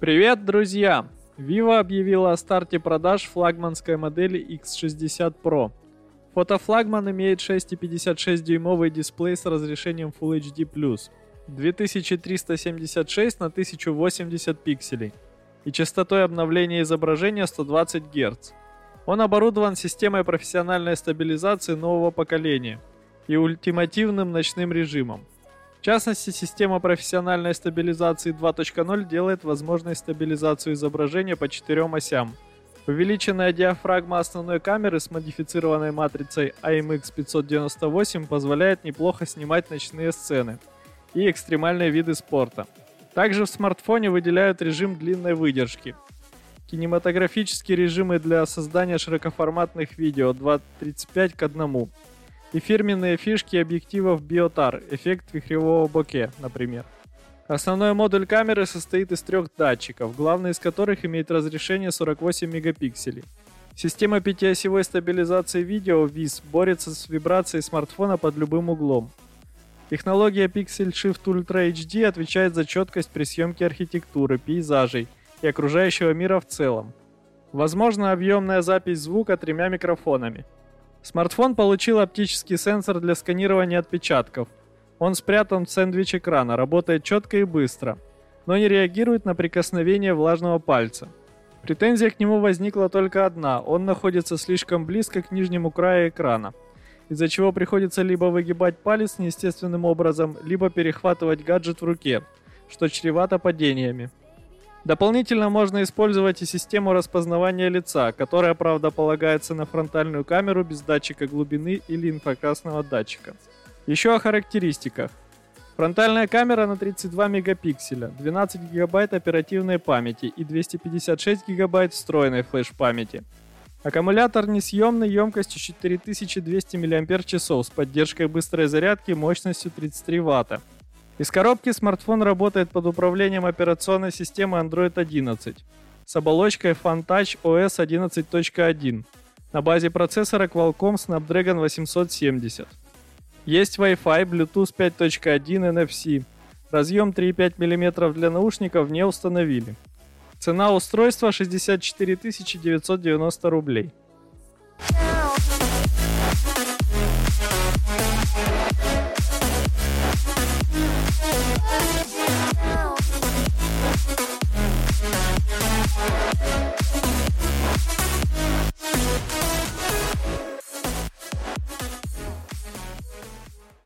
Привет, друзья! Vivo объявила о старте продаж флагманской модели X60 Pro. Фотофлагман имеет 6,56-дюймовый дисплей с разрешением Full HD+, 2376 на 1080 пикселей и частотой обновления изображения 120 Гц. Он оборудован системой профессиональной стабилизации нового поколения и ультимативным ночным режимом. В частности, система профессиональной стабилизации 2.0 делает возможной стабилизацию изображения по четырем осям. Увеличенная диафрагма основной камеры с модифицированной матрицей IMX598 позволяет неплохо снимать ночные сцены и экстремальные виды спорта. Также в смартфоне выделяют режим длинной выдержки. Кинематографические режимы для создания широкоформатных видео 2.35 к 1 и фирменные фишки объективов Biotar, эффект вихревого боке, например. Основной модуль камеры состоит из трех датчиков, главный из которых имеет разрешение 48 мегапикселей. Система пятиосевой стабилизации видео VIS борется с вибрацией смартфона под любым углом. Технология Pixel Shift Ultra HD отвечает за четкость при съемке архитектуры, пейзажей и окружающего мира в целом. Возможно объемная запись звука тремя микрофонами – Смартфон получил оптический сенсор для сканирования отпечатков. Он спрятан в сэндвич экрана, работает четко и быстро, но не реагирует на прикосновение влажного пальца. Претензия к нему возникла только одна, он находится слишком близко к нижнему краю экрана, из-за чего приходится либо выгибать палец неестественным образом, либо перехватывать гаджет в руке, что чревато падениями. Дополнительно можно использовать и систему распознавания лица, которая, правда, полагается на фронтальную камеру без датчика глубины или инфракрасного датчика. Еще о характеристиках. Фронтальная камера на 32 мегапикселя, 12 гигабайт оперативной памяти и 256 гигабайт встроенной флеш-памяти. Аккумулятор несъемный емкостью 4200 мАч с поддержкой быстрой зарядки мощностью 33 Вт. Из коробки смартфон работает под управлением операционной системы Android 11 с оболочкой FunTouch OS 11.1 на базе процессора Qualcomm Snapdragon 870. Есть Wi-Fi, Bluetooth 5.1, NFC. Разъем 3,5 мм для наушников не установили. Цена устройства 64 990 рублей.